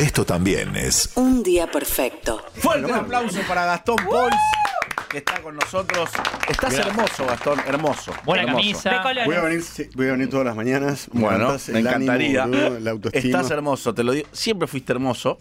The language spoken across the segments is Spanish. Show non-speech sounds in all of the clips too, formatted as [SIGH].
Esto también es Un día perfecto. Fuerte aplauso para Gastón Pols, que está con nosotros. Estás hermoso, Gastón, hermoso. Buena hermoso. camisa. Voy a, venir, sí, voy a venir todas las mañanas. Bueno, levantas me el ánimo, encantaría. boludo, la autoestima. Estás hermoso, te lo digo. Siempre fuiste hermoso,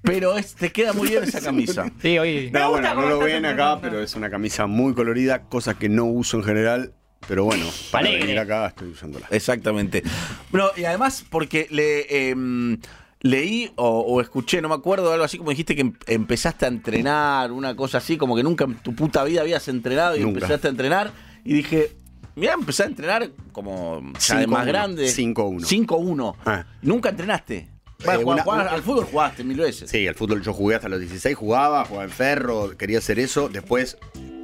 pero es- te queda muy bien esa [LAUGHS] camisa. Sí, hoy. No, bueno, no lo ven acá, pero es una camisa muy colorida, cosa que no uso en general. Pero bueno, para Alegre. venir acá estoy usándola. Exactamente. Bueno, y además porque le em, leí o, o escuché, no me acuerdo, algo así como dijiste que em- empezaste a entrenar, una cosa así, como que nunca en tu puta vida habías entrenado y Nunca. empezaste a entrenar. Y dije, mira, empecé a entrenar como ya de 5-1, más grande. 5-1. 5-1. Ah. Nunca entrenaste. Bueno, Eh, una- jugás- una- al fútbol jugaste mil veces. Sí, al fútbol yo jugué hasta los 16, jugaba, jugaba en ferro, quería hacer eso. Después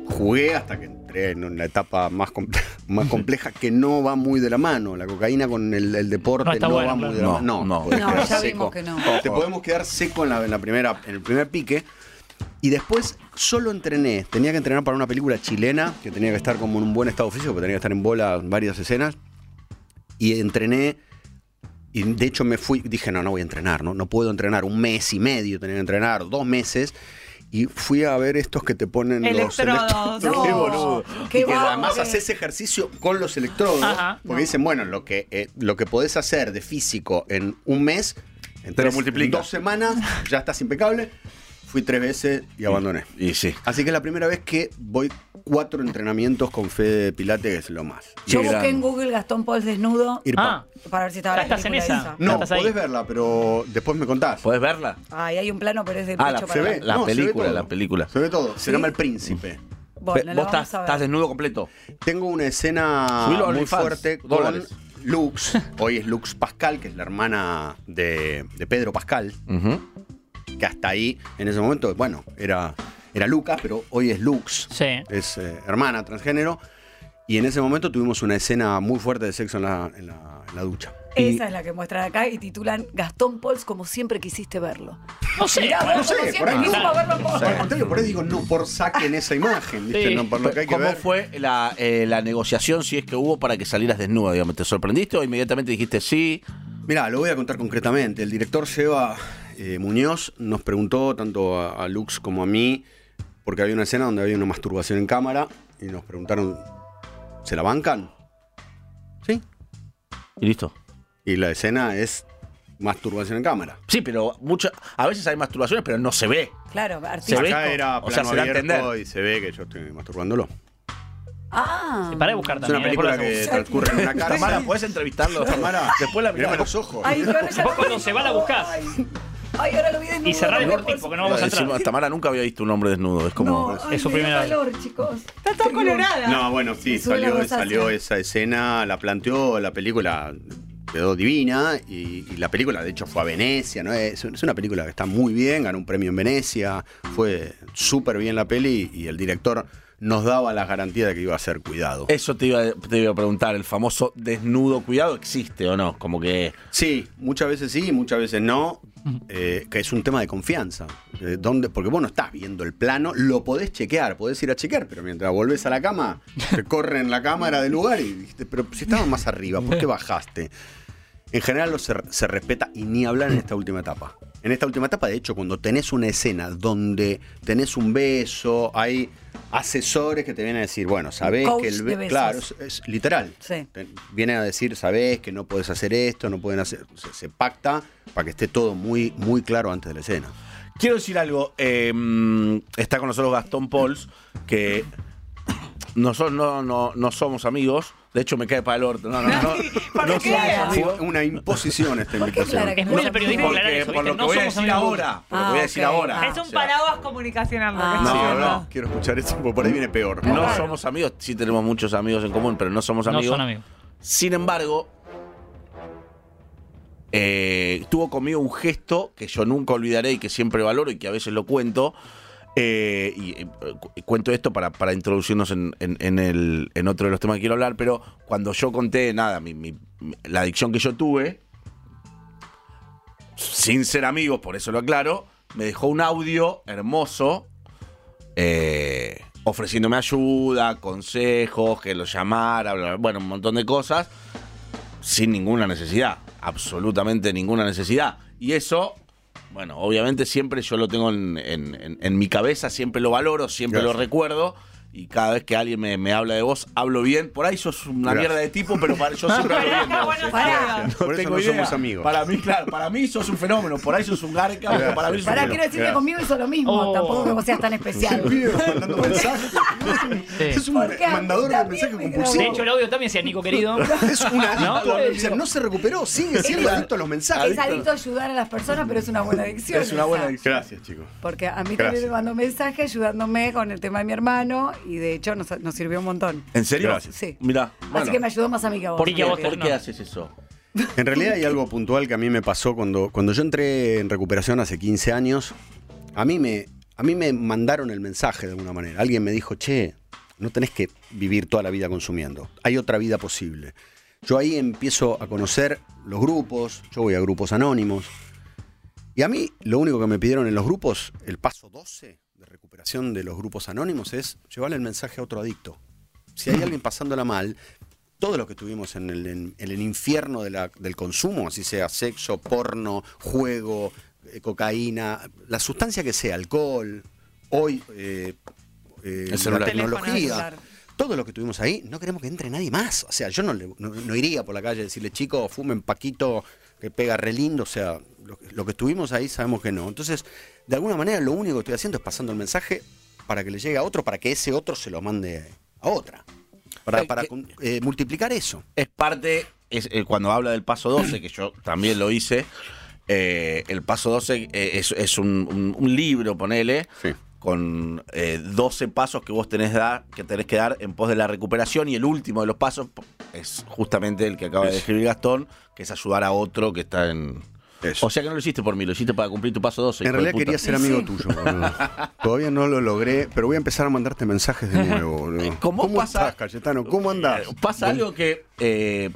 jugué hasta que entré en una etapa más, comple- [LAUGHS] más compleja que no va muy de la mano. La cocaína con el, el deporte No no, va muy de la No, mano. No, ya seco. vimos que no. Te podemos quedar seco en, la, en, la primera, en el primer pique. Y después solo entrené. Tenía que entrenar para una película chilena, que tenía que estar como en un buen estado físico, porque tenía que estar en bola en varias escenas. Y entrené y de hecho me fui, dije, no, no voy a entrenar, ¿no? No puedo entrenar. Un mes y medio tenía que entrenar, dos meses. Y fui a ver estos que te ponen los Electrodos. electrodos. [LAUGHS] No, Qué boludo. qué y que además haces ejercicio con los electrodos. Ajá. porque dicen, bueno, lo que, eh, lo que podés hacer de físico en un mes, en, tres- dos semanas, ya estás impecable. Fui tres veces y abandoné. Y sí. Así que es la primera vez que voy cuatro entrenamientos con Fede Pilate, que es lo más. Yo Qué busqué en Google Gastón Pauls desnudo Ah, para ver si estaba la estás en película esa. esa. No, ahí. podés verla, pero después me contás. ¿Podés verla? Ay, hay un plano, pero es de Ah, pecho la- para se ve. La se ve película, la película. Se ve todo. Se llama El Príncipe. Bueno, Vos estás, desnudo completo. Tengo una escena Subilo muy fuerte con dólares. Lux. Hoy es Lux Pascal, que es la hermana de, de Pedro Pascal. Que hasta ahí, en ese momento, bueno, era, era Lucas, pero hoy es Lux. Sí. Es eh, hermana transgénero. Y en ese momento tuvimos una escena muy fuerte de sexo en la, en la- en la ducha. Esa es la que muestran acá y titulan Gastón Pauls como siempre quisiste verlo. No sé. Mirá, como sé, por siempre ahí. quisimos verlo. Al contrario, por eso digo, no por saquen esa imagen, ¿viste? Sí. No por lo que hay que ¿Cómo ver. fue la, eh, la negociación, si es que hubo, para que salieras desnuda? Digamos? ¿Te sorprendiste o inmediatamente dijiste sí? Mirá, lo voy a contar concretamente. El director Seba eh, Muñoz nos preguntó, tanto a, a Lux como a mí, porque había una escena donde había una masturbación en cámara, y nos preguntaron, ¿se la bancan? Sí. Y listo. Y la escena es masturbación en cámara. Sí, pero mucha, a veces hay masturbaciones, pero no se ve. Claro, Se ve. Acá era o sea, plano se da a abierto entender. y se ve que yo estoy masturbándolo. Ah. Pará de buscar Es también. una película que transcurre en una Tamara, casa. ¿puedes entrevistarlo? Tamara, Después la miramos. los ojos. Ay, ya Vos cuando se va la buscás. Ay, ahora lo vi desnudo. Y cerrar el porque no vamos a Decimos, entrar. Tamara nunca había visto un hombre desnudo. Es como. No, ay, Es su me dio primera vez. calor, chicos. Está toda colorada. No, bueno, sí, Me sube la salió, rosácea. salió esa escena, la planteó, la película quedó divina y, y la película de hecho fue a Venecia, ¿no? Es, es una película que está muy bien, ganó un premio en Venecia, fue súper bien la peli y el director nos daba la garantía de que iba a ser cuidado. Eso te iba, te iba a preguntar, el famoso desnudo cuidado, ¿existe o no? Como que. Sí, muchas veces sí, muchas veces no, eh, que es un tema de confianza. Eh, ¿dónde? Porque vos no estás viendo el plano, lo podés chequear, podés ir a chequear, pero mientras volvés a la cama, te [LAUGHS] corren la cámara del lugar y dijiste, pero si estabas más arriba, ¿por qué bajaste? En general lo se, se respeta y ni hablar en esta última etapa. En esta última etapa, de hecho, cuando tenés una escena donde tenés un beso, hay asesores que te vienen a decir, bueno, sabés Coach que el de be- besos. Claro, es, es literal. Sí. Te- Vienen a decir, sabés que no puedes hacer esto, no pueden hacer. Se, se pacta para que esté todo muy, muy claro antes de la escena. Quiero decir algo. eh, está con nosotros Gastón Pols, que [COUGHS] nosotros no, no, no somos amigos. De hecho, me cae para el orto. No, no, no. [LAUGHS] ¿Por no qué? Fue una imposición esta [LAUGHS] ¿Por qué invitación. Clara que no el periodismo Porque, eso, por lo que No voy a decir ahora. Por lo que Ah, voy a decir ahora. Es un paraguas comunicacional. Ah. No, no, quiero escuchar esto porque por ahí viene peor. No somos amigos, sí tenemos muchos amigos en común, pero no somos No amigos. son amigos. Sin embargo, eh, tuvo conmigo un gesto que yo nunca olvidaré y que siempre valoro y que a veces lo cuento. Eh, y eh, cu- cuento esto para, para introducirnos en, en- otro de los temas que quiero hablar, pero cuando yo conté, nada, mi- la adicción que yo tuve, sin ser amigos, por eso lo aclaro, me dejó un audio hermoso eh, ofreciéndome ayuda, consejos, que lo llamara, bueno, un montón de cosas, sin ninguna necesidad, absolutamente ninguna necesidad. Y eso Bueno, obviamente siempre yo lo tengo en, en- en- en mi cabeza, siempre lo valoro, siempre lo recuerdo. Y cada vez que alguien me, me habla de vos, hablo bien. Por ahí sos una Gracias. mierda de tipo, pero para, yo siempre hablo bien sí, [LAUGHS] Por eso tengo no idea. somos amigos. Para mí, claro, para mí sos un fenómeno. Por ahí sos un garca, pero para mí sos un Pará, fenómeno. quiero decir que conmigo hizo lo mismo. Oh. Tampoco que vos seas tan especial. Mandando [LAUGHS] mensajes. Es un Porque mandador de mensajes me compulsivo. De hecho, el audio también decía Nico querido. [LAUGHS] Es un adicto. ¿No? O sea, no se recuperó, sigue siendo adicto a los Es mensajes. adicto a ayudar a las personas, pero es una buena adicción. Es una buena adicción. Gracias, chicos. Porque a mí Gracias. también me mandó mensaje ayudándome con el tema de mi hermano y de hecho nos, nos sirvió un montón. ¿En serio? Gracias. Sí. Mira. Así que me ayudó más a mí que a vos. ¿Por qué a vos ¿Por no? qué haces eso? [LAUGHS] En realidad hay algo puntual que a mí me pasó cuando, cuando yo entré en recuperación hace 15 años. A mí, me, a mí me mandaron el mensaje de alguna manera. Alguien me dijo, che, no tenés que vivir toda la vida consumiendo. Hay otra vida posible. Yo ahí empiezo a conocer los grupos, yo voy a grupos anónimos. Y a mí lo único que me pidieron en los grupos, el paso 12 de recuperación de los grupos anónimos es llevarle el mensaje a otro adicto. Si hay alguien pasándola mal, todos los que estuvimos en el, en- en el infierno de la- del consumo, así sea sexo, porno, juego, eh, cocaína, la sustancia que sea, alcohol, hoy eh, eh, El la tecnología, todo lo que tuvimos ahí, no queremos que entre nadie más. O sea, yo no, le- no, no iría por la calle a decirle, chicos, fumen Paquito que pega re lindo. O sea, lo, que- lo que estuvimos ahí sabemos que no. Entonces, de alguna manera, lo único que estoy haciendo es pasando el mensaje para que le llegue a otro, para que ese otro se lo mande a otra. Para, para eh, multiplicar eso. es parte, es, eh, cuando habla del paso 12, que yo también lo hice, eh, el paso 12 eh, es, es un, un- un libro, ponele, Sí. con eh, 12 pasos que vos tenés, dar, que tenés que dar en pos de la recuperación y el último de los pasos es justamente el que acaba de describir Gastón, que es ayudar a otro que está en... Eso. O sea que no lo hiciste por mí, lo hiciste para cumplir tu paso 12. En realidad quería ser amigo tuyo, boludo. Todavía no lo logré, pero voy a empezar a mandarte mensajes de nuevo, boludo. [LAUGHS] ¿Cómo pasa- estás, Cayetano? ¿Cómo andás? Eh, Pasa algo que eh,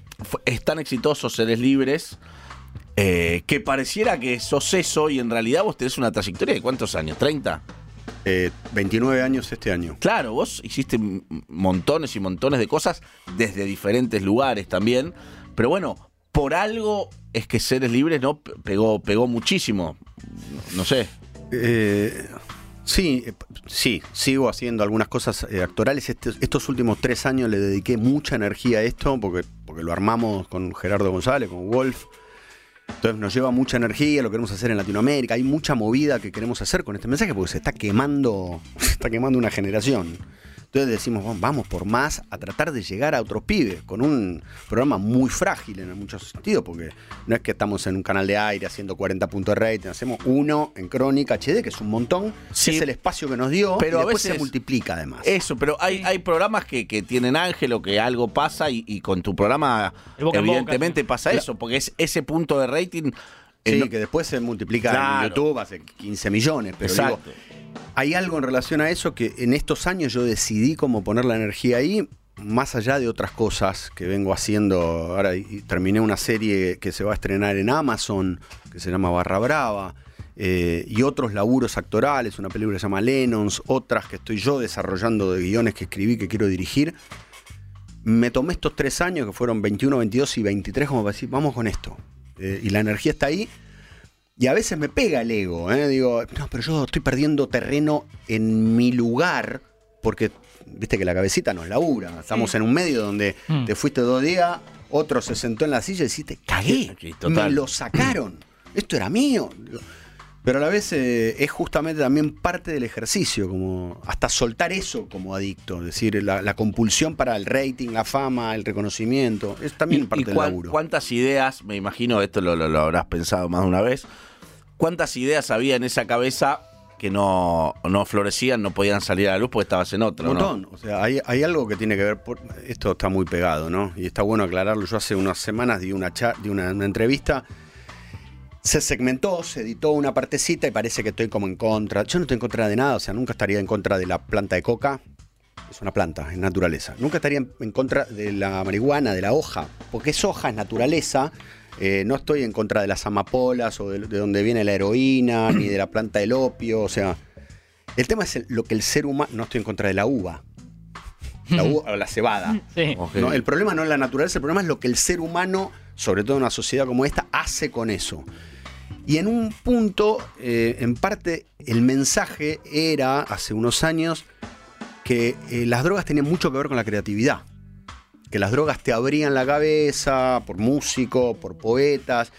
es tan exitoso Seres Libres eh, que pareciera que sos eso y en realidad vos tenés una trayectoria de cuántos años, 30. Eh, 29 años este año. Claro, vos hiciste montones y montones de cosas desde diferentes lugares también, pero bueno, por algo es que Seres Libres no Pe- pegó, pegó muchísimo. No sé. Eh, sí, eh, sí, sigo haciendo algunas cosas eh, actorales. Este- estos últimos tres años le dediqué mucha energía a esto porque, porque lo armamos con Gerardo González, con Wolf. Entonces nos lleva mucha energía, lo queremos hacer en Latinoamérica. Hay mucha movida que queremos hacer con este mensaje porque se está quemando, [LAUGHS] se está quemando una generación. Entonces decimos, "Vamos- vamos por más a tratar de llegar a otros pibes, con un programa muy frágil en muchos sentidos, porque no es que estamos en un canal de aire haciendo 40 puntos de rating, hacemos uno en Crónica HD, que es un montón, Sí. es el espacio que nos dio, Pero y a después veces- se multiplica además. Eso, pero hay, hay programas que, que tienen ángel o que algo pasa y, y con tu programa evidentemente boca, pasa eso, porque es ese punto de rating. eh, Sí, no- que después se multiplica Claro. en YouTube, hace 15 millones, pero digo, Exacto. Hay algo en relación a eso que en estos años yo decidí cómo poner la energía ahí, más allá de otras cosas que vengo haciendo. Ahora y- terminé una serie que se va a estrenar en Amazon, que se llama Barra Brava, eh, y otros laburos actorales, una película que se llama Lennons, otras que estoy yo desarrollando de guiones que escribí que quiero dirigir. Me tomé estos tres años, que fueron 21, 22 y 23, como para decir, vamos con esto. Eh, y la energía está ahí. Y a veces me pega el ego, ¿eh? digo, no, pero yo estoy perdiendo terreno en mi lugar, porque viste que la cabecita nos labura. Estamos en un medio donde Mm. te fuiste dos días, otro se sentó en la silla y dijiste, cagué, Sí, me lo sacaron, esto era mío. Pero a la vez eh, es justamente también parte del ejercicio, como hasta soltar eso como adicto, es decir, la, la compulsión para el rating, la fama, el reconocimiento, es también ¿Y- parte y del laburo. ¿Cuántas ideas, me imagino, esto lo, lo- lo habrás pensado más de una vez, cuántas ideas había en esa cabeza que no, no florecían, no podían salir a la luz porque estabas en otro? Un ¿no? montón. O sea, hay, hay algo que tiene que ver. por- esto está muy pegado, ¿no? Y está bueno aclararlo. Yo hace unas semanas di una, cha- di una, una entrevista. Se segmentó, se editó una partecita y parece que estoy como en contra. Yo no estoy en contra de nada, o sea, nunca estaría en contra de la planta de coca. Es una planta, es naturaleza. Nunca estaría en, en contra de la marihuana, de la hoja, porque es hoja, es naturaleza. Eh, no estoy en contra de las amapolas o de, de donde viene la heroína, ni de la planta del opio. O sea, el tema es el- lo que el ser humano. No estoy en contra de la uva. La [LAUGHS] uva o la cebada. Sí. ¿no? El problema no es la naturaleza, el problema es lo que el ser humano, sobre todo en una sociedad como esta, hace con eso. Y en un punto, eh, en parte, el mensaje era, hace unos años, que eh, las drogas tenían mucho que ver con la creatividad. Que las drogas te abrían la cabeza por músicos, por poetas.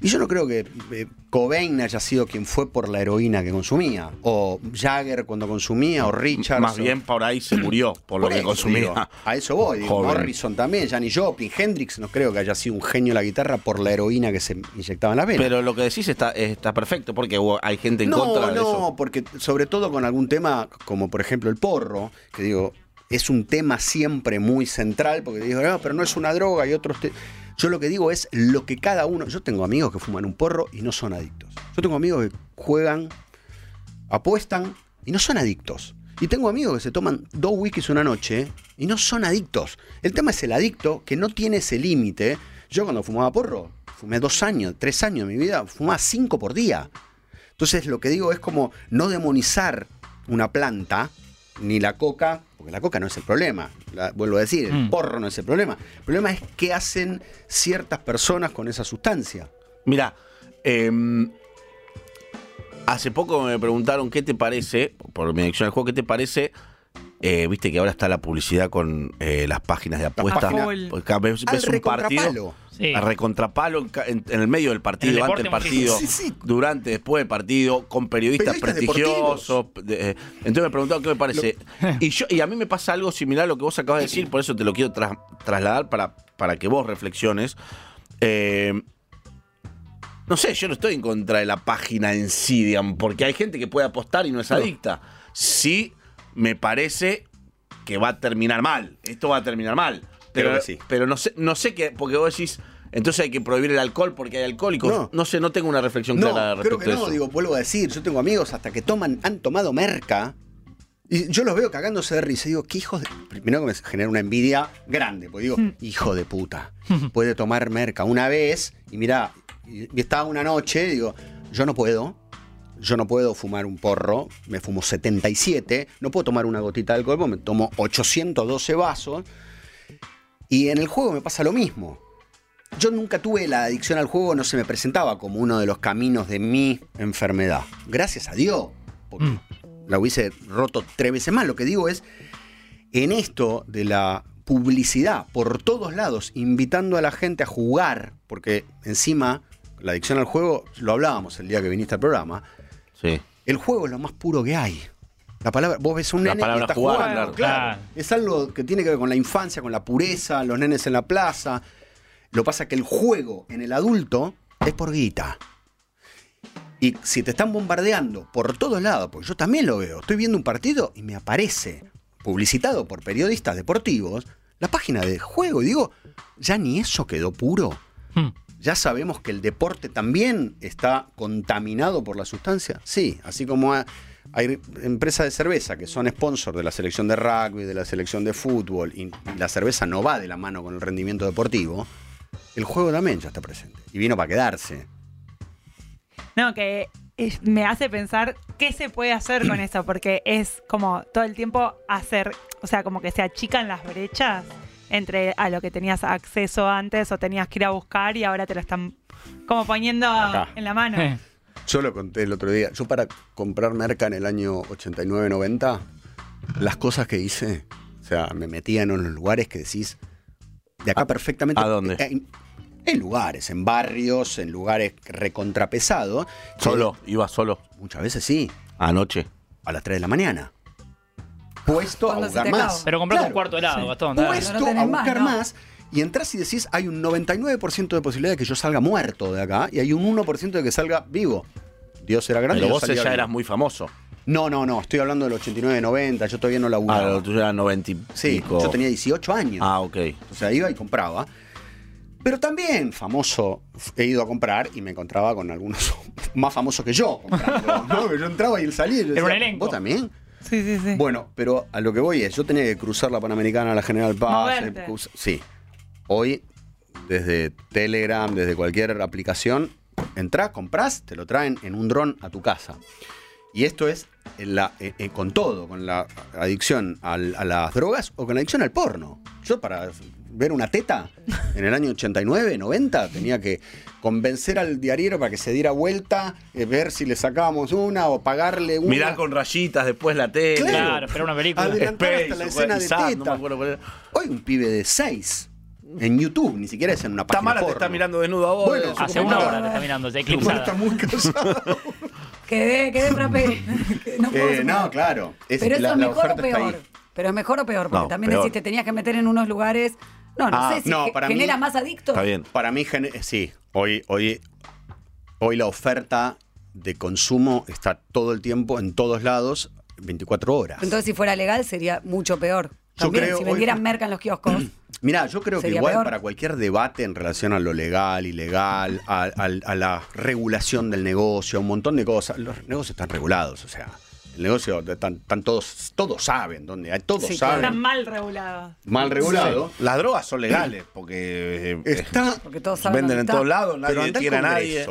Y yo no creo que eh, Cobain haya sido quien fue por la heroína que consumía. O Jagger cuando consumía, o Richard. Más bien por ahí se murió, por, lo que consumía. digo, a eso voy. digo. Morrison también, Janis Joplin, Hendrix, no creo que haya sido un genio de la guitarra por la heroína que se inyectaba en la vena. Pero lo que decís está, está perfecto, porque hay gente en no, contra de no, eso. porque sobre todo con algún tema como por ejemplo el porro, que digo, es un tema siempre muy central, porque digo, no, pero no es una droga y otros... te-". Yo lo que digo es lo que cada uno... Yo tengo amigos que fuman un porro y no son adictos. Yo tengo amigos que juegan, apuestan y no son adictos. Y tengo amigos que se toman dos whiskies una noche y no son adictos. El tema es el adicto que no tiene ese límite. Yo cuando fumaba porro, fumé dos años, tres años de mi vida, fumaba cinco por día. Entonces lo que digo es como no demonizar una planta, ni la coca, porque la coca no es el problema. La- vuelvo a decir, el Mm. porro no es el problema. El problema es qué hacen ciertas personas con esa sustancia. Mira, em, hace poco me preguntaron qué te parece, por mi adicción al juego, qué te parece. eh, Viste que ahora está la publicidad con eh, las páginas de apuestas. cada vez ves un partido. Sí. A recontrapalo en, ca- en- en el medio del partido, el antes del partido, Sí, sí, durante, después del partido, con periodistas, Periodistas prestigiosos. de- eh, entonces me preguntaron qué me parece. y, yo, y a mí me pasa algo similar a lo que vos acabas de decir, por eso te lo quiero tras- trasladar para, para que vos reflexiones. Eh, no sé, yo no estoy en contra de la página en sí, digamos, porque hay gente que puede apostar y no es adicta. Sí, me parece que va a terminar mal. Esto va a terminar mal. Pero, sí. pero no sé, no sé qué, porque vos decís, entonces hay que prohibir el alcohol porque hay alcohólicos. No, No. sé, no tengo una reflexión No, clara creo respecto que a no, eso. digo, vuelvo a decir, yo tengo amigos hasta que toman, han tomado merca. Y yo los veo cagándose de risa. Y digo, qué hijos de. Primero que me genera una envidia grande. Porque digo, hijo de puta. [LAUGHS] Puede tomar merca una vez. Y mira, y y estaba una noche. Digo, yo no puedo. Yo no puedo fumar un porro. Me fumo 77. No puedo tomar una gotita de alcohol. porque Me tomo 812 vasos. Y en el juego me pasa lo mismo. Yo nunca tuve la adicción al juego, no se me presentaba como uno de los caminos de mi enfermedad. Gracias a Dios, porque Mm. la hubiese roto tres veces más. Lo que digo es, en esto de la publicidad por todos lados, invitando a la gente a jugar, porque encima la adicción al juego, lo hablábamos el día que viniste al programa, Sí. el juego es lo más puro que hay. La palabra, vos ves un La nene palabra está jugar, jugando, claro. Claro. Es algo que tiene que ver con la infancia, con la pureza, los nenes en la plaza. Lo que pasa es que el juego en el adulto es por guita. Y si te están bombardeando por todos lados, porque yo también lo veo, estoy viendo un partido y me aparece, publicitado por periodistas deportivos, la página de juego. Y digo, ya ni eso quedó puro. Hmm. ¿Ya sabemos que el deporte también está contaminado por la sustancia? Sí, así como ha- hay empresas de cerveza que son sponsor de la selección de rugby, de la selección de fútbol, y la cerveza no va de la mano con el rendimiento deportivo, el juego también ya está presente. Y vino para quedarse. No, que es- me hace pensar qué se puede hacer con eso, porque es como todo el tiempo hacer, o sea, como que se achican las brechas entre a lo que tenías acceso antes o tenías que ir a buscar y ahora te lo están como poniendo Acá. en la mano. Eh, [LAUGHS] Yo lo conté el otro día. Yo para comprar merca en el año 89-90, las cosas que hice, o sea, me metía en unos lugares que decís, de acá perfectamente. ¿a dónde? En, lugares, en barrios, en lugares recontrapesados. que Solo, iba solo. Muchas veces sí, Anoche. a las 3 de la mañana. Puesto a Cuando buscar más. Pero compraste Claro. un cuarto de helado, Sí. Gastón. dale. Puesto No a más, buscar ¿no? más. Y entras y decís, hay un 99% de posibilidad de que yo salga muerto de acá y hay un 1% de que salga vivo. Dios era grande. Pero vos ya vivo. eras muy famoso. No, no, no, estoy hablando del 89-90, yo todavía no Ah, laburaba. lo tuyo era 90 y sí, pico. yo tenía 18 años. Ah, ok. O sea, iba y compraba. Pero también famoso he ido a comprar y me encontraba con algunos [LAUGHS] más famosos que yo. comprando, [LAUGHS] ¿no? Yo entraba y él salía y yo Era un decía, elenco. ¿vos también? Sí, sí, sí. Bueno, pero a lo que voy es, yo tenía que cruzar la Panamericana, la General Paz. Eh, sí. Hoy, desde Telegram, desde cualquier aplicación, entrás, comprás, te lo traen en un dron a tu casa. Y esto es en la- eh, eh, con todo, con la adicción al- a las drogas o con la adicción al porno. Yo para ver una teta en el año 89, 90, tenía que convencer al diariero para que se diera vuelta, eh, ver si le sacábamos una o pagarle una. Mirar con rayitas después la tele. Claro, pero una película. Adelantar hasta la Space, escena de Sad, no teta. me. Hoy un pibe de 6 en YouTube, ni siquiera es en una página Tamara te está mirando desnudo a vos. Bueno, Hace una hora te está mirando, se está muy cansada. Quedé, quedé [LAUGHS] frappé. [LAUGHS] No Eh, no, claro. Es- Pero eso la- es mejor o peor. Pero es mejor o peor, porque No, también peor. decís, te tenías que meter en unos lugares. No, no Ah, sé si no, para mí- genera más adictos. Está bien. Para mí, gene- sí, hoy, hoy, hoy la oferta de consumo está todo el tiempo, en todos lados, 24 horas. Entonces, si fuera legal, sería mucho peor. También, creo si hoy- vendieran merca en los kioscos. [CLEARS THROAT] Mirá, yo creo que igual peor. para cualquier debate en relación a lo legal, ilegal, a, a- a la regulación del negocio, a un montón de cosas, los negocios están regulados, o sea, el negocio están, están todos, todos saben dónde hay, todos Sí, saben, Están mal regulados. mal regulado. Las drogas son legales porque eh, Está, Porque todos saben venden en todos lados, pero nadie tiene a nadie.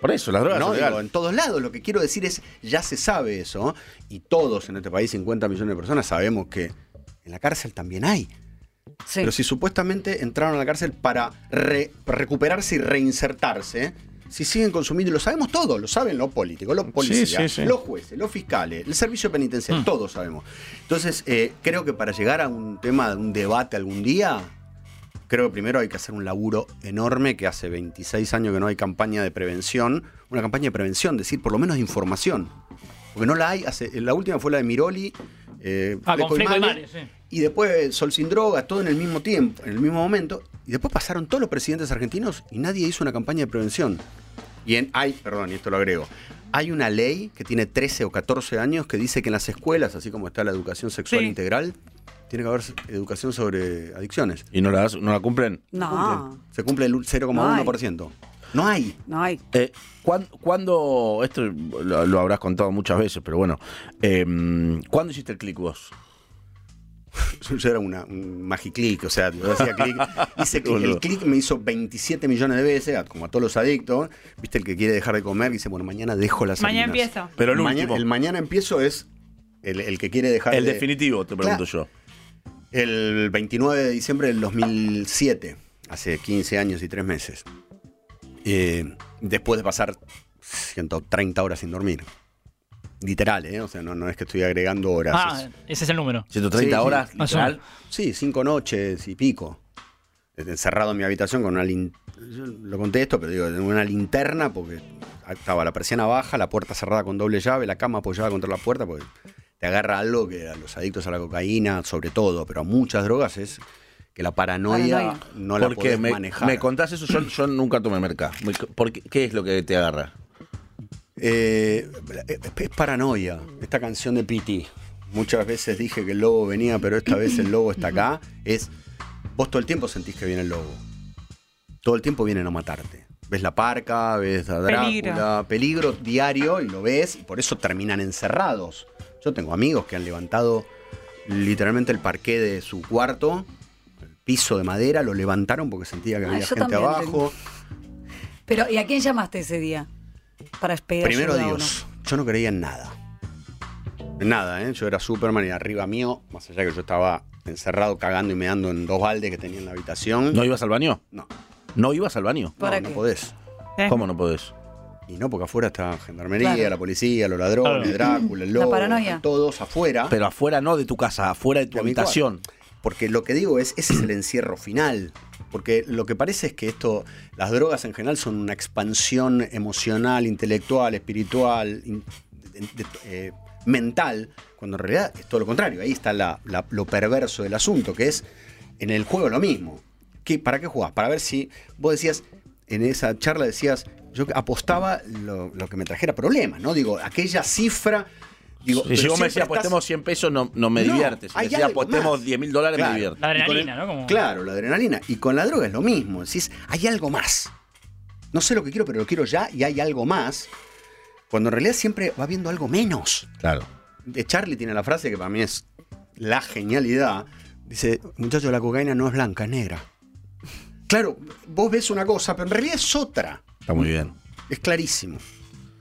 Por eso, las drogas No, son digo, legales. en todos lados. Lo que quiero decir es, ya se sabe eso, y todos en este país, 50 millones de personas, sabemos que en la cárcel también hay. Sí. Pero si supuestamente entraron a la cárcel para re- recuperarse y reinsertarse, si siguen consumiendo, y lo sabemos todos, lo saben los políticos, los policías, sí, sí. los jueces, los fiscales, el servicio penitenciario, todos sabemos. Entonces, eh, creo que para llegar a un tema, un debate algún día, creo que primero hay que hacer un laburo enorme, que hace 26 años que no hay campaña de prevención, una campaña de prevención, decir, por lo menos de información. Porque no la hay, hace, la última fue la de Miroli, eh, Ah, con Fleco y Fleco y sí. y después Sol sin droga, todo en el mismo tiempo, en el mismo momento. Y después pasaron todos los presidentes argentinos y nadie hizo una campaña de prevención. Y en, hay, perdón, y esto lo agrego, hay una ley que tiene 13 o 14 años que dice que en las escuelas, así como está la educación sexual Sí. integral, tiene que haber educación sobre adicciones. ¿Y no la, no la cumplen? No, Se cumple el 0,1%. No hay. no hay. Eh, ¿cuán- ¿Cuándo, esto lo, lo habrás contado muchas veces, pero bueno, eh, ¿cuándo hiciste el click vos? [LAUGHS] Yo era una, un magiclick, o sea, yo hacía clic, [LAUGHS] hice clic, Boludo. el clic me hizo 27 millones de veces, como a todos los adictos, viste el que quiere dejar de comer, dice, bueno, mañana dejo las Mañana harinas. empiezo. Pero el mañana, último. el mañana empiezo es el, el que quiere dejar El de- definitivo, te pregunto yo. El 29 de diciembre del 2007, hace 15 años y 3 meses. Eh, después de pasar 130 horas sin dormir. Literal, ¿eh? O sea, no, no es que estoy agregando horas. Ah, es- ese es el número. 130 Sí, sí. horas, Ah, literal. Sí, cinco noches y pico. Encerrado en mi habitación con una linterna. Lo conté esto, pero digo, una linterna porque estaba la persiana baja, la puerta cerrada con doble llave, la cama apoyada contra la puerta, porque te agarra algo que a los adictos a la cocaína, sobre todo, pero a muchas drogas es que la paranoia, Paranoia. no la Porque podés me, manejar. me contás eso, yo, yo nunca tomé merca. Me- ¿Por qué, ¿Qué es lo que te agarra? Eh, es paranoia, esta canción de Piti. Muchas veces dije que el lobo venía, pero esta vez el lobo está acá. Es, vos todo el tiempo sentís que viene el lobo. Todo el tiempo vienen a matarte. Ves la parca, ves a Drácula, Peligro. peligro diario y lo ves y por eso terminan encerrados. Yo tengo amigos que han levantado literalmente el parqué de su cuarto, piso de madera, lo levantaron porque sentía que Ah, había gente también abajo. Pero, ¿y a quién llamaste ese día? Para pedir Primero ayuda Dios. Yo no creía en nada. En nada, ¿eh? Yo era Superman y arriba mío, más allá que yo estaba encerrado cagando y meando en dos baldes que tenía en la habitación. ¿No ibas al baño? no, ¿No ibas al baño? no, ¿Para no qué? podés. ¿Eh? ¿Cómo no podés? Y no, porque afuera está gendarmería, Claro. la policía, los ladrones, Drácula, el La lobo, todos afuera. Pero afuera no de tu casa, afuera de tu De habitación. Porque lo que digo es, ese es el encierro final. Porque lo que parece es que esto, las drogas en general son una expansión emocional, intelectual, espiritual, eh, mental, cuando en realidad es todo lo contrario. Ahí está lo perverso del asunto, que es en el juego lo mismo. ¿Qué, ¿Para qué jugás? Para ver si vos decías, en esa charla decías, yo apostaba lo, lo que me trajera problemas, ¿no? Digo, aquella cifra... Digo, si vos me estás- apostemos 100 pesos, no, no me No, diviertes. Si me algo apostemos más. 10 mil dólares, Claro. me divierte. La adrenalina, el- ¿no? Como- Claro, la adrenalina. Y con la droga es lo mismo. Decís, hay algo más. No sé lo que quiero, pero lo quiero ya y hay algo más. Cuando en realidad siempre va viendo algo menos. Claro. De Charlie tiene la frase que para mí es la genialidad. Dice, muchacho, la cocaína no es blanca, es negra. Claro, vos ves una cosa, pero en realidad es otra. Está muy bien. Es clarísimo.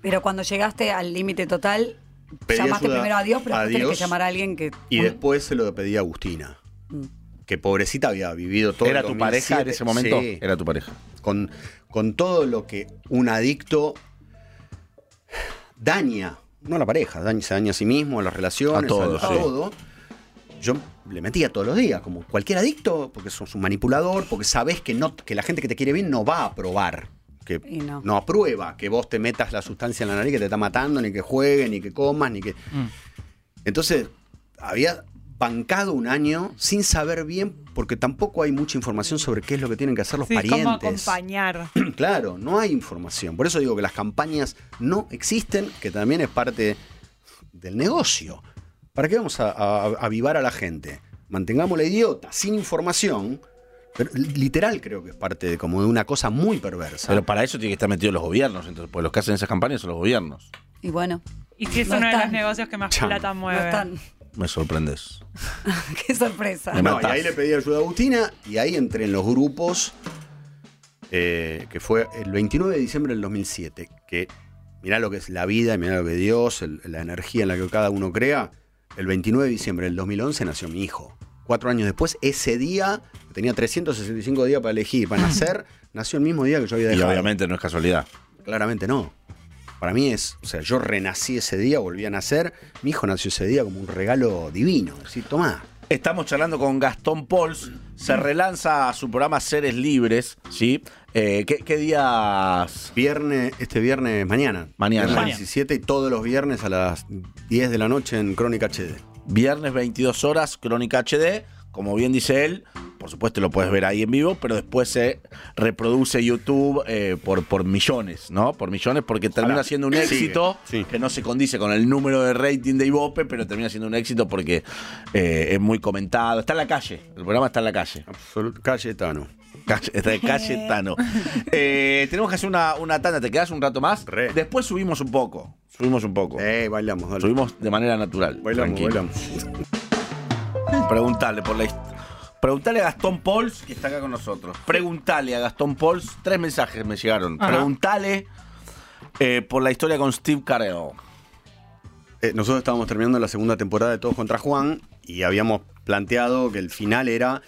Pero cuando llegaste al límite total, Pedí llamaste ayuda primero a Dios, pero a después tenés que Dios. llamar a alguien que. Y después se lo pedí a Agustina. Mm. Que pobrecita había vivido todo ¿Era el tu pareja en 2007. ese momento? Sí. Era tu pareja. con, con todo lo que un adicto daña, no a la pareja, daña, se daña a sí mismo, a las relaciones, A todo, a, sí. todo. Yo le metía todos los días, como cualquier adicto, porque sos un manipulador, porque sabes que, no, que la gente que te quiere bien no va a probar. Que no. no aprueba que vos te metas la sustancia en la nariz que te está matando, ni que juegues, ni que comas, ni que. Mm. Entonces, había bancado un año sin saber bien, porque tampoco hay mucha información sobre qué es lo que tienen que hacer los Sí, cómo parientes. acompañar. [CLEARS THROAT] Claro, no hay información. Por eso digo que las campañas no existen, que también es parte del negocio. ¿Para qué vamos a, a- a avivar a la gente? Mantengámosla idiota, sin información. Pero literal creo que es parte de como de una cosa muy perversa. Pero para eso tiene que estar metidos los gobiernos, entonces, porque los que hacen esas campañas son los gobiernos. Y bueno, Y si es No uno de los negocios que más Chan. plata no mueve. están. Me sorprendes. [LAUGHS] Qué sorpresa. Me No, y ahí le pedí ayuda a Agustina y ahí entré en los grupos, eh, que fue el 29 de diciembre del 2007, que mirá lo que es la vida, y mirá lo que es Dios, el- la energía en la que cada uno crea. El 29 de diciembre del 2011 nació mi hijo. Cuatro años después, ese día, tenía 365 días para elegir, para [CLEARS THROAT] nacer, nació el mismo día que yo había Y dejado. obviamente no es casualidad. Claramente no. Para mí es, o sea, yo renací ese día, volví a nacer, mi hijo nació ese día como un regalo divino. Decir, tomá, Estamos charlando con Gastón Pols. Se relanza su programa Seres Libres, ¿sí? Eh, ¿qué, qué días? Viernes, este viernes mañana. Mañana. Viernes Mañana. 17 y todos los viernes a las 10 de la noche en Crónica HD. Viernes 22 horas, Crónica HD. Como bien dice él, por supuesto lo puedes ver ahí en vivo, pero después se reproduce YouTube eh, por, por millones, ¿no? Por millones, porque termina siendo un éxito sí. que no se condice con el número de rating de Ibope, pero termina siendo un éxito porque eh, es muy comentado. Está en la calle, el programa está en la calle. Absolut. Calle- de Cayetano. [LAUGHS] Eh, tenemos que hacer una, una tanda. ¿Te quedas un rato más? Re. Después subimos un poco. Subimos un poco. Eh, bailamos, dale. Subimos de manera natural. Bailamos, tranquilo. bailamos. Preguntale por la Preguntale a Gastón Pols, que está acá con nosotros. Preguntale a Gastón Pols. Tres mensajes me llegaron. Ajá. Preguntale eh, por la historia con Steve Carell. Eh, nosotros estábamos terminando la segunda temporada de Todos contra Juan y habíamos planteado que el final era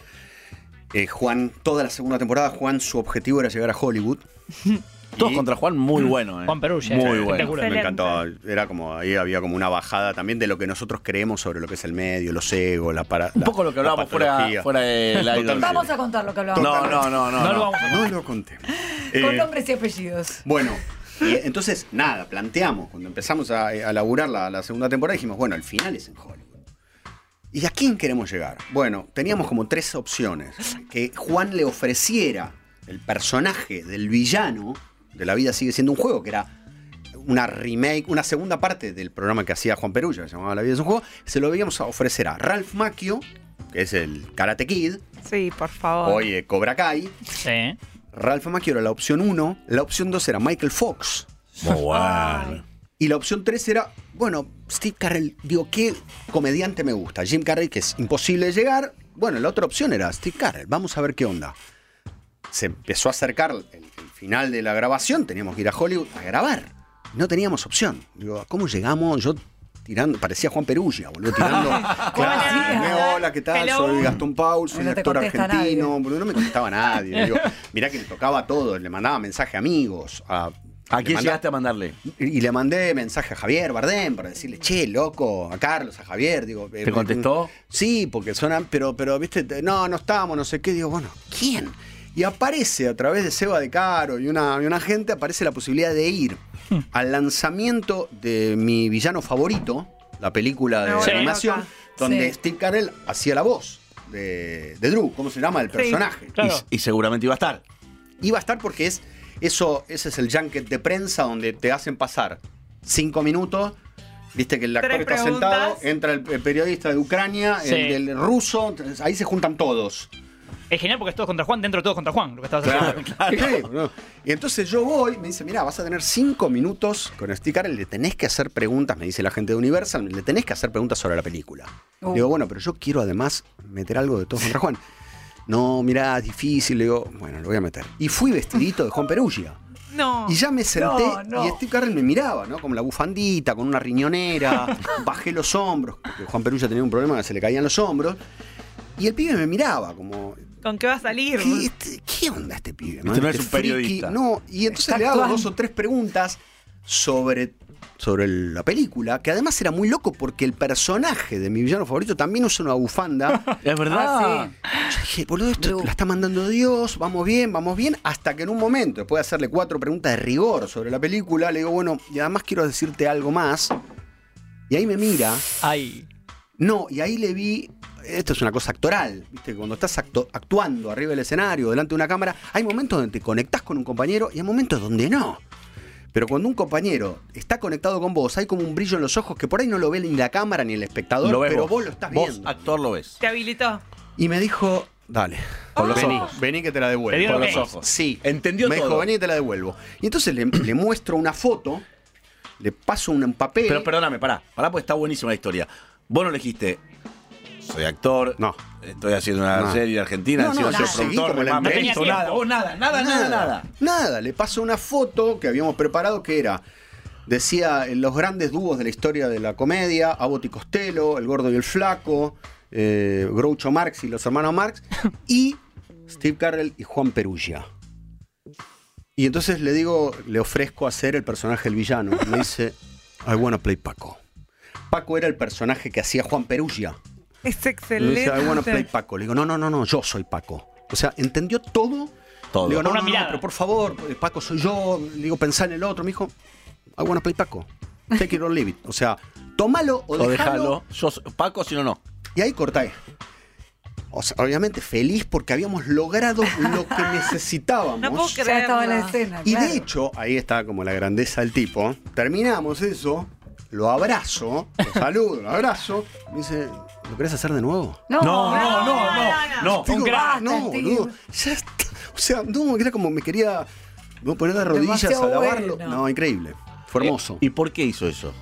eh, Juan, toda la segunda temporada, Juan, su objetivo era llegar a Hollywood. [LAUGHS] Todos Y- contra Juan, muy bueno, ¿eh? Juan Perugia, Muy bueno. Me encantó. Era como, ahí había como una bajada también de lo que nosotros creemos sobre lo que es el medio, los egos, la para. Un la- poco lo que la hablábamos fuera, fuera aire. [LAUGHS] Totalmente. Vamos a contar lo que hablábamos. No, no, no, no. No lo no. vamos a No lo conté. Con Eh, nombres y apellidos. Bueno, y entonces, nada, planteamos, cuando empezamos a, a laburar la, la segunda temporada, dijimos, bueno, el final es en Hollywood. ¿Y a quién queremos llegar? Bueno, teníamos como tres opciones. Que Juan le ofreciera el personaje del villano de La vida sigue siendo un juego, que era una remake, una segunda parte del programa que hacía Juan Perulla, que se llamaba La vida es un juego, se lo íbamos a ofrecer a Ralph Macchio, que es el Karate Kid, Sí, por favor. hoy eh, Cobra Kai. Sí. Ralph Macchio era la opción 1, la opción 2 era Michael Fox. Muy bueno. Y la opción 3 era, bueno, Steve Carell, digo, ¿qué comediante me gusta? Jim Carrey, que es imposible de llegar. Bueno, la otra opción era Steve Carell, vamos a ver qué onda. Se empezó a acercar el, el final de la grabación, teníamos que ir a Hollywood a grabar. No teníamos opción. Digo, ¿cómo llegamos? Yo tirando, parecía Juan Perugia, boludo, tirando. [LAUGHS] claro, Hola. hola, ¿qué tal? Hello. Soy Gastón Paul, soy No actor argentino. nadie. boludo, no me contestaba nadie. Digo, mirá que le tocaba todo, le mandaba mensaje a amigos. A, ¿A quién llegaste a mandarle? y y le mandé mensaje a Javier Bardem para decirle, che, loco, a Carlos, a Javier, digo. eh, ¿Te contestó? Sí, porque suenan, pero, pero, viste, te- no, no estamos, no sé qué. Digo, bueno, ¿quién? Y aparece a través de Seba de Caro y una, y una gente, aparece la posibilidad de ir [LAUGHS] al lanzamiento de mi villano favorito, la película de animación, donde Sí. Steve Carell hacía la voz de, de Drew, ¿cómo se llama? El personaje. Claro. Y, y seguramente iba a estar. Iba a estar porque es eso, ese es el junket de prensa donde te hacen pasar cinco minutos. Viste que el actor está preguntas. sentado, entra el, el periodista de Ucrania, Sí. el del ruso, ahí se juntan todos. Es genial porque es todos contra Juan, dentro de todos contra Juan, lo que estabas haciendo. Sí, boludo. y entonces yo voy, me dice, mira, vas a tener cinco minutos con Sticker, le tenés que hacer preguntas, me dice la gente de Universal, le tenés que hacer preguntas sobre la película. Uh. Digo, bueno, pero yo quiero además meter algo de todos contra Juan. No, mirá, es difícil. Le digo, bueno, lo voy a meter. Y fui vestidito de Juan Perugia. [LAUGHS] No. Y ya me senté No, no. y Steve Carell me miraba, ¿no? Como la bufandita, con una riñonera, [LAUGHS] bajé los hombros, porque Juan Perugia tenía un problema que se le caían los hombros. Y el pibe me miraba como, ¿Con qué va a salir? ¿qué, este- qué onda este pibe? Este no es Este un periodista. No, y entonces Está le hago actuando. dos o tres preguntas sobre, sobre la película, que además era muy loco porque el personaje de mi villano favorito también usa una bufanda. [LAUGHS] Es verdad. Ah, Yo dije, boludo, esto la está mandando Dios, vamos bien, vamos bien, hasta que en un momento, después de hacerle cuatro preguntas de rigor sobre la película, le digo, bueno, y además quiero decirte algo más. Y ahí me mira, Ay. no, y ahí le vi, esto es una cosa actoral, ¿viste? Cuando estás actuando arriba del escenario, delante de una cámara, hay momentos donde te conectás con un compañero y hay momentos donde no. Pero cuando un compañero está conectado con vos, hay como un brillo en los ojos que por ahí no lo ve ni la cámara ni el espectador, Lo ves pero vos. vos lo estás Vos, viendo. actor, lo ves. Te habilitó. Y me dijo, dale, Con los vení, ojos. vení que te la devuelvo. Con ok. los ojos. Sí. Entendió me todo. dijo, vení que te la devuelvo. Y entonces le, le muestro una foto, le paso un papel. Pero perdóname, pará. Pará porque está buenísima la historia. Vos no le dijiste, soy actor. No. Estoy haciendo una No. serie argentina, No, encima no, soy productor, como la no invento nada. Vos nada, nada, nada, nada. Nada, le paso una foto que habíamos preparado que era, decía, en los grandes dúos de la historia de la comedia, Abbott y Costello, El Gordo y el Flaco, eh, Groucho Marx y los hermanos Marx, [LAUGHS] y Steve Carell y Juan Perugia. Y entonces le digo, le ofrezco hacer el personaje del villano. Me dice, I wanna play Paco. Paco era el personaje que hacía Juan Perugia. Es Le excelente. dice, I wanna play Paco. Le digo, no, no, no, no, yo soy Paco. O sea, entendió todo. Todo. Le digo, no, no, no, pero por favor, Paco soy yo. Le digo, pensá en el otro. Me dijo, I wanna play Paco. Take it or leave it. O sea, tómalo o, O déjalo. Yo, soy- Paco, si no, no. Y ahí corté. O sea, obviamente feliz porque habíamos logrado lo que [LAUGHS] necesitábamos. No puedo estaba en la escena. Y claro. de hecho, ahí está como la grandeza del tipo. Terminamos eso, lo abrazo, lo saludo, lo abrazo. Me dice, ¿lo querés hacer de nuevo? No, No, no, no, no, no. No, Digo, "Ah, no, Steve". boludo. Ya está. O sea, no, era como me quería poner de rodillas Demasiado a lavarlo. bueno. No, increíble. Fue hermoso. ¿Y por qué hizo eso?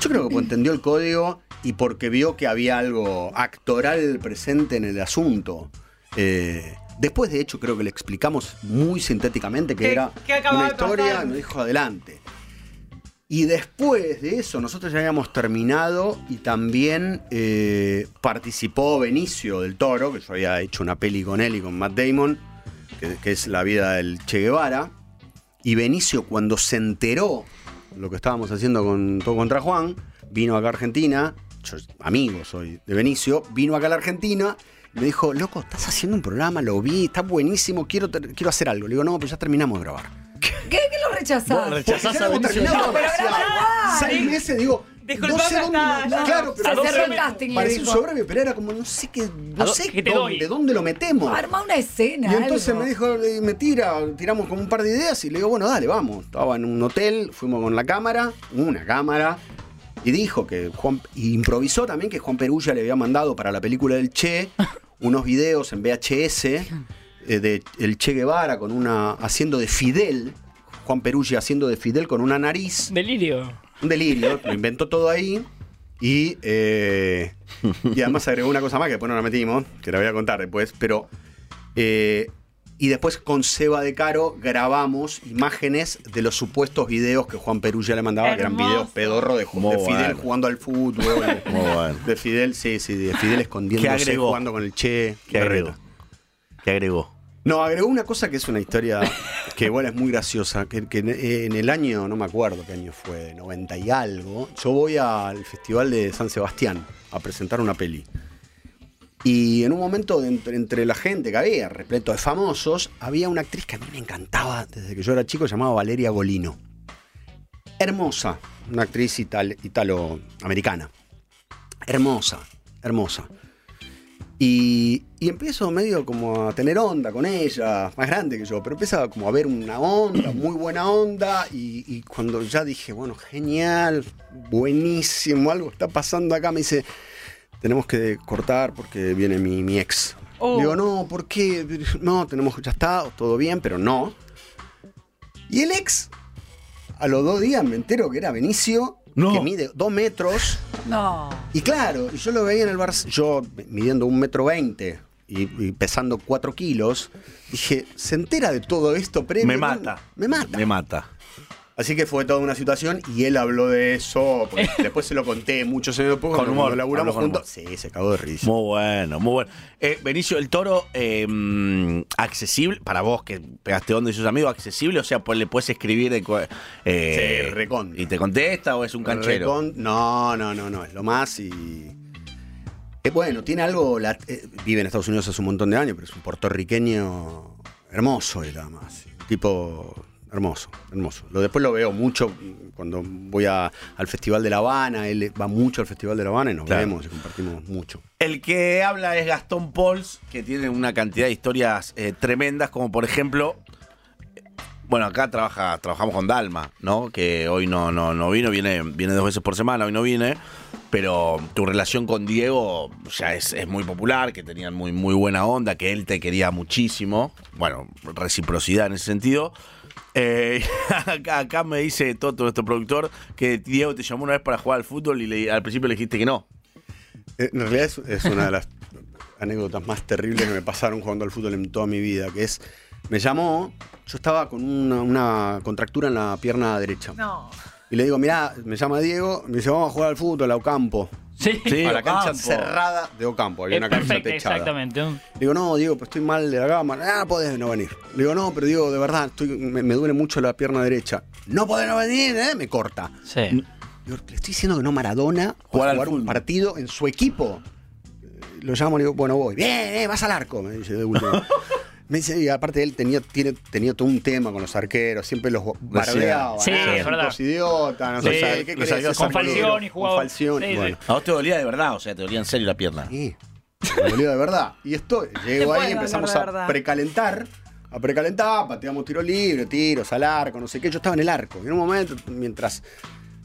Yo creo que entendió el código y porque vio que había algo actoral presente en el asunto. Eh, después, de hecho, creo que le explicamos muy sintéticamente que ¿Qué- era qué acababa una de historia pasar? y me dijo adelante. Y después de eso, nosotros ya habíamos terminado y también eh, participó Benicio del Toro, que yo había hecho una peli con él y con Matt Damon, que, es la vida del Che Guevara. Y Benicio, cuando se enteró lo que estábamos haciendo con Todo contra Juan, vino acá a Argentina, yo amigo soy de Benicio, vino acá a la Argentina, me dijo, loco, estás haciendo un programa, lo vi, está buenísimo, quiero, quiero hacer algo. Le digo, no, pero ya terminamos de grabar. ¿Qué? ¿Qué lo rechazás? Rechazás ya a No, igual. Seis meses, digo, no sé dónde está- lo- no, Claro, Se pero dónde cerró el casting, un pero era como, no sé qué, ¿A no sé qué te dónde, doy? dónde lo metemos. Arma una escena. Y entonces algo. me dijo, me tira, tiramos como un par de ideas y le digo, bueno, dale, vamos. Estaba en un hotel, fuimos con la cámara, una cámara, y dijo que Juan, y improvisó también que Juan Perulla le había mandado para la película del Che [LAUGHS] unos videos en VHS eh, de el Che Guevara con una, haciendo de Fidel, Juan Perugia haciendo de Fidel con una nariz, Delirio. un delirio, lo inventó todo ahí. Y, eh, y además agregó una cosa más que después no la metimos, que la voy a contar después, pero. eh, y después con Seba de Caro grabamos imágenes de los supuestos videos que Juan Perugia le mandaba, que eran Hermoso. videos pedorro de, Fidel bueno. jugando al fútbol. Muy bueno. De Fidel, sí, sí, de Fidel escondiéndose, ¿Qué agregó? jugando con el Che. ¿Qué agregó? ¿Qué agregó? No, agregó una cosa que es una historia que igual es muy graciosa, que, en- el año, no me acuerdo qué año fue, 90 y algo, yo voy al Festival de San Sebastián a presentar una peli. Y en un momento, entre, la gente que había, repleto de famosos, había una actriz que a mí me encantaba desde que yo era chico, llamada Valeria Golino. Hermosa, una actriz ital- italo-americana. Hermosa, hermosa. Y, y empiezo medio como a tener onda con ella, más grande que yo, pero empieza como a ver una onda, [CLEARS THROAT] muy buena onda, y, y cuando ya dije, bueno, genial, buenísimo, algo está pasando acá, me dice, tenemos que cortar porque viene mi, mi ex. Oh. Digo, no, ¿por qué? No, tenemos, ya está, todo bien, pero no. Y el ex, a los dos días me entero que era Benicio, No. que mide dos metros. No. Y claro, y yo lo veía en el bar, yo midiendo un metro veinte y, y pesando cuatro kilos, dije, ¿se entera de todo esto previo? Me mata. Me mata. Me mata. Así que fue toda una situación y él habló de eso. porque [LAUGHS] después se lo conté muchos años después. Con humor, laburamos con juntos. Sí, se cagó de risa. Muy bueno, muy bueno. Eh, Benicio, el toro, eh, mm, accesible, para vos que pegaste onda y sus amigos, accesible, o sea, pues, le puedes escribir eh, Sí, recontra. y te contesta o es un canchero. Recon- no, no, no, no, es lo más y. Es bueno, tiene algo. la- eh, vive en Estados Unidos hace un montón de años, pero es un puertorriqueño hermoso y nada más. Tipo hermoso, hermoso. Lo, después lo veo mucho cuando voy a- al Festival de La Habana. Él va mucho al Festival de La Habana y nos Claro. vemos y compartimos mucho. El que habla es Gastón Pols, que tiene una cantidad de historias eh, tremendas, como por ejemplo, bueno, acá trabaja, trabajamos con Dalma, ¿no? Que hoy no, no, no vino, viene, viene dos veces por semana, hoy no viene. Pero tu relación con Diego ya es, es muy popular, que tenían muy, muy buena onda, que él te quería muchísimo. Bueno, reciprocidad en ese sentido. Eh, [LAUGHS] acá, me dice Toto, nuestro productor, que Diego te llamó una vez para jugar al fútbol y le- al principio le dijiste que no. Eh, En realidad es, es una de las anécdotas más terribles que me pasaron jugando al fútbol en toda mi vida, que es, me llamó, yo estaba con una, una contractura en la pierna derecha. No. Y le digo, mirá, me llama Diego, me dice, vamos a jugar al fútbol a Ocampo. Sí, Sí, a la cancha cerrada de Ocampo, había es una cancha techada. exactamente. Digo, no, Diego, pues estoy mal de la gama. Ah, podés no venir. Le digo, no, pero Diego, de verdad, estoy, me, me duele mucho la pierna derecha. No podés no venir, ¿eh? Me corta. Sí. Digo, le estoy diciendo que no Maradona Jugar jugar un partido en su equipo. Lo llamo y le digo, bueno, voy. Bien, eh, vas al arco, me dice de último. [LAUGHS] me dice, y aparte él tenía, tiene, tenía todo un tema con los arqueros, siempre los bardeaba. Sí, ah, es verdad. dos idiotas, no Sí, sé, ¿qué los querés? arqueros Es con con jugaba. Falcioni, Sí, bueno. A vos te dolía de verdad, o sea, te dolía en serio la pierna. Sí, me dolió de verdad. Y esto, [LAUGHS] llego ahí, empezamos a precalentar, a precalentar, pateamos tiro libre, tiros al arco, no sé qué. Yo estaba en el arco. Y en un momento, mientras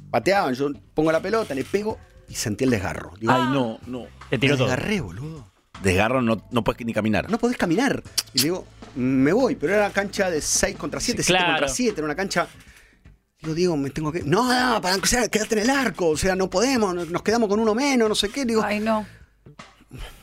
pateaban, yo pongo la pelota, le pego y sentí el desgarro. Digo, Ay, no, no. Te tiró todo. desgarré, boludo. Desgarro no, no puedes ni caminar. No podés caminar. Y le digo, me voy, pero era una cancha de 6 contra 7, Sí, 7 claro. contra 7, era una cancha. Digo, Diego, me tengo que. No, no, para o sea, quédate en el arco, o sea, no podemos, nos quedamos con uno menos, no sé qué. Digo, Ay, no.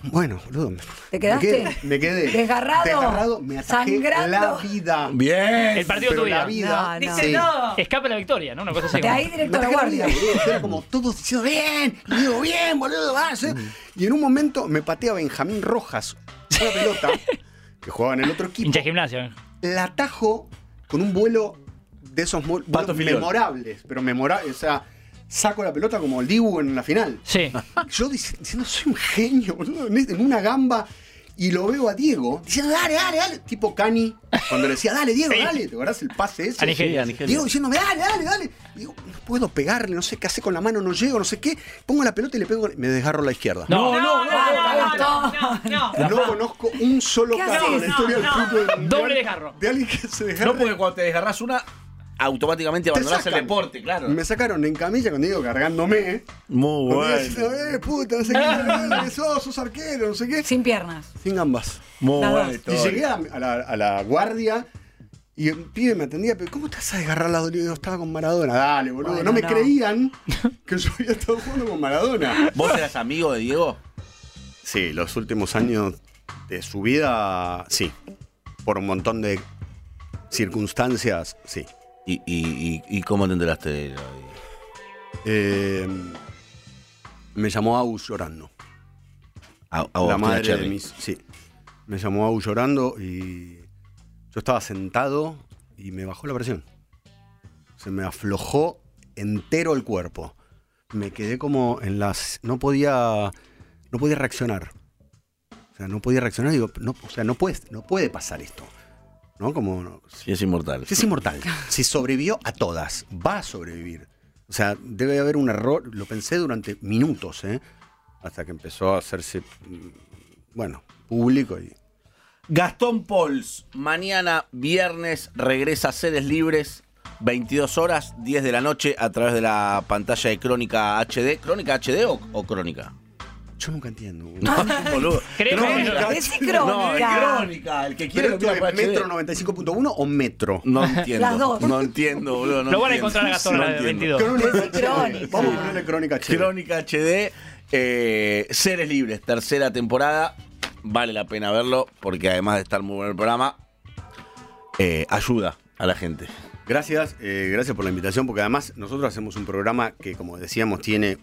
Bueno, boludo. ¿Te quedaste? Me quedé. me quedé. Desgarrado. Desgarrado, me atajé Sangrando. la vida. Bien. El partido Pero tuyo. la vida. No, Dice sí. todo. Escape la victoria, ¿no? Una cosa así. De ahí directo a la guardia. Era como todos diciendo, bien, y digo, bien, boludo, vas. eh". Y en un momento me patea Benjamín Rojas una pelota [LAUGHS] que jugaba en el otro equipo. Hincha gimnasio. ¿eh? la atajo con un vuelo de esos vuelos memorables, pero memorables, o sea, saco la pelota como el Dibu en la final. Sí. [LAUGHS] Yo dic- diciendo, soy un genio, boludo, en en una gamba, y lo veo a Diego diciendo, dale, dale, dale, tipo Cani, cuando le decía, dale, Diego, Sí. dale, ¿te acordás el pase ese? A Nigeria, a Nigeria. Diego diciéndome, dale, dale, dale. Y digo, no puedo pegarle, no sé qué hace con la mano, no llego, no sé qué. Pongo la pelota y le pego, me desgarro la izquierda. No, No, no, no, no, no, no, no. No conozco un solo ¿Qué caso en la historia del No, no. fútbol Doble desgarro. De alguien que se desgarra. No, porque cuando te desgarras una, automáticamente Te abandonás el deporte, claro. Me sacaron en camilla con Diego cargándome. Muy diciendo, eh, puta, no sé qué, sos, sos arquero, no sé qué. Sin piernas. Sin gambas. Muy más. Y llegué a, a la, a la guardia y el pibe me atendía, pero ¿cómo te vas a desgarrar la dolida? Yo estaba con Maradona. Dale, boludo. Bueno, no me no. creían [LAUGHS] que yo había estado jugando con Maradona. ¿Vos eras amigo de Diego? Sí, los últimos años de su vida, sí. Por un montón de circunstancias, sí. ¿Y, y, y, y cómo te enteraste de él? Eh, me llamó Agus llorando. A, a la madre de mis. Sí. Me llamó Agus llorando y yo estaba sentado y me bajó la presión. Se me aflojó entero el cuerpo. Me quedé como en las. No podía. No podía reaccionar. O sea, no podía reaccionar. Digo, no, o sea, no puede, no puede pasar esto. ¿No? Como. Sí, es inmortal. si es inmortal. Si sobrevivió a todas, va a sobrevivir. O sea, debe haber un error. Lo pensé durante minutos, ¿eh? Hasta que empezó a hacerse, mm, bueno, público y. Gastón Pols, mañana viernes regresa a Sedes Libres, 22 horas, 10 de la noche, a través de la pantalla de Crónica HD. ¿Crónica HD o, o Crónica? Yo nunca entiendo. Boludo. [LAUGHS] [LAUGHS] Que no. Es [LAUGHS] No, es crónica. Crónica. El que ¿Pero quiere lo mira Metro HD. 95.1 o Metro? No entiendo. Las dos. No entiendo, boludo. no Lo van a encontrar a Gastón entiendo. 22. Crónica Crónica. HD. Vamos a ponerle Crónica HD. Crónica HD, eh, Seres Libres, tercera temporada. Vale la pena verlo porque además de estar muy bueno el programa, eh, ayuda a la gente. Gracias, eh, gracias por la invitación, porque además nosotros hacemos un programa que, como decíamos, tiene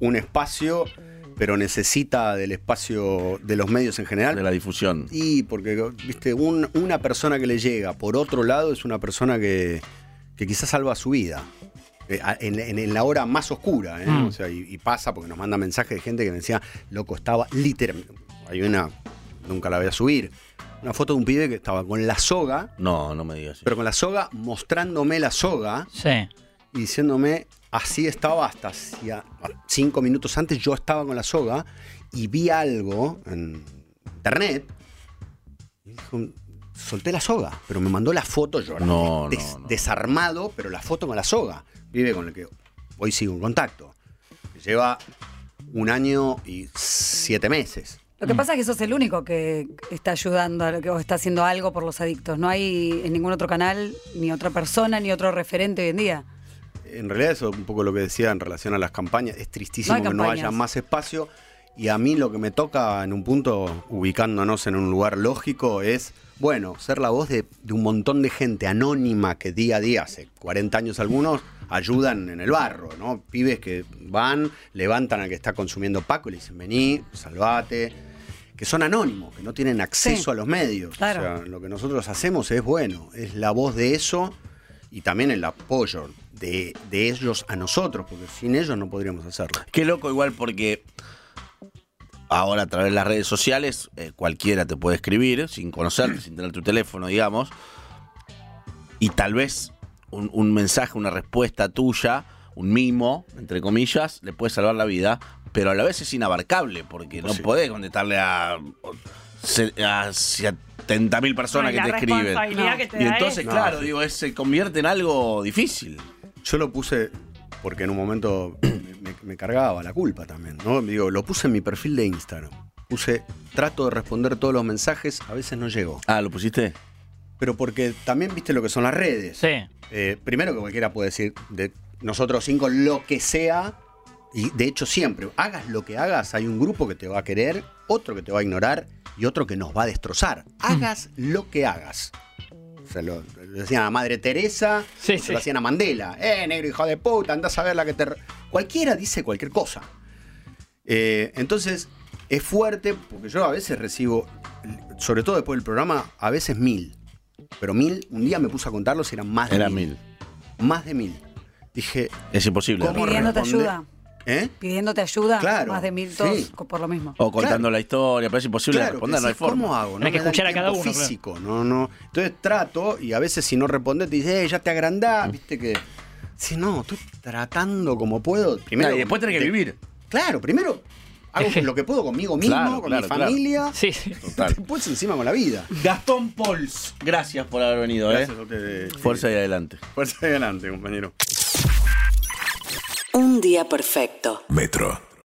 un espacio, pero necesita del espacio de los medios en general. De la difusión. Y porque, viste, un- una persona que le llega por otro lado es una persona que, que quizás salva su vida. Eh, a- en, en- en la hora más oscura, ¿eh? Mm. O sea, y, y pasa porque nos manda mensajes de gente que me decía, loco, estaba literalmente. Hay una, nunca la voy a subir, una foto de un pibe que estaba con la soga, No, no me digas. pero con la soga mostrándome la soga Sí. y diciéndome, así estaba hasta cinco minutos antes, yo estaba con la soga y vi algo en internet. Y dijo, solté la soga, pero me mandó la foto yo. No, des- no, no. Desarmado, pero la foto con la soga. Vive con el que hoy sigo en contacto. Lleva un año y siete meses. Lo que pasa es que sos el único que está ayudando a lo que o está haciendo algo por los adictos. No hay en ningún otro canal ni otra persona ni otro referente hoy en día. En realidad eso es un poco lo que decía en relación a las campañas. Es tristísimo No que no haya más espacio. Y a mí lo que me toca en un punto, ubicándonos en un lugar lógico, es, bueno, ser la voz de, de un montón de gente anónima que día a día, hace 40 años algunos, ayudan en el barro, ¿no? Pibes que van, levantan al que está consumiendo Paco y le dicen, vení, salvate. Que son anónimos, que no tienen acceso Sí, a los medios. claro. O sea, lo que nosotros hacemos es, bueno, es la voz de eso y también el apoyo de, de ellos a nosotros, porque sin ellos no podríamos hacerlo. Qué loco igual porque ahora a través de las redes sociales eh, cualquiera te puede escribir sin conocerte, sin tener tu teléfono, digamos. Y tal vez un, un mensaje, una respuesta tuya, un mimo, entre comillas, le puede salvar la vida, pero a la vez es inabarcable porque no Posible. podés contestarle a, se- a 70.000 personas que la te escriben. responsabilidad No. que te Y entonces, claro, digo, es- se convierte en algo difícil. Yo lo puse porque en un momento me, me- me cargaba la culpa también, ¿no? Digo, lo puse en mi perfil de Instagram. Puse, trato de responder todos los mensajes, a veces no llego. Ah, ¿lo pusiste? Pero porque también viste lo que son las redes. Sí. Eh, primero que cualquiera puede decir de nosotros cinco lo que sea. Y de hecho siempre, hagas lo que hagas, hay un grupo que te va a querer, otro que te va a ignorar y otro que nos va a destrozar. Hagas lo que hagas. O sea, lo, lo decían a Madre Teresa, Sí, sí. lo hacían a Mandela. Eh, negro hijo de puta, andás a ver la que te... re-". Cualquiera dice cualquier cosa. Eh, entonces, es fuerte porque yo a veces recibo, sobre todo después del programa, a veces mil. Pero mil, un día me puse a contarlos y eran más de Era mil. mil. Más de mil. Dije, Es imposible. ¿Cómo Pidiéndote responde? ayuda. ¿Eh? Pidiéndote ayuda. Claro, Más de mil sí. co- por lo mismo. O contando la historia, pero es imposible Claro, responder, no hay forma. ¿Cómo hago? Hay que escuchar a cada uno, claro. físico, no, no. Entonces trato y a veces si no responde te dice, eh, ya te agrandás, viste que... Si no, estoy tratando como puedo. Primero, Claro, y después tenés que de- vivir. Claro, primero hago lo que puedo conmigo mismo, Claro, con claro, mi claro. familia. Sí, sí. Total. [LAUGHS] Después encima con la vida. Gastón Pols, gracias por haber venido, ¿eh? Gracias a ustedes. Fuerza y adelante. Fuerza adelante, compañero. Un día perfecto. Metro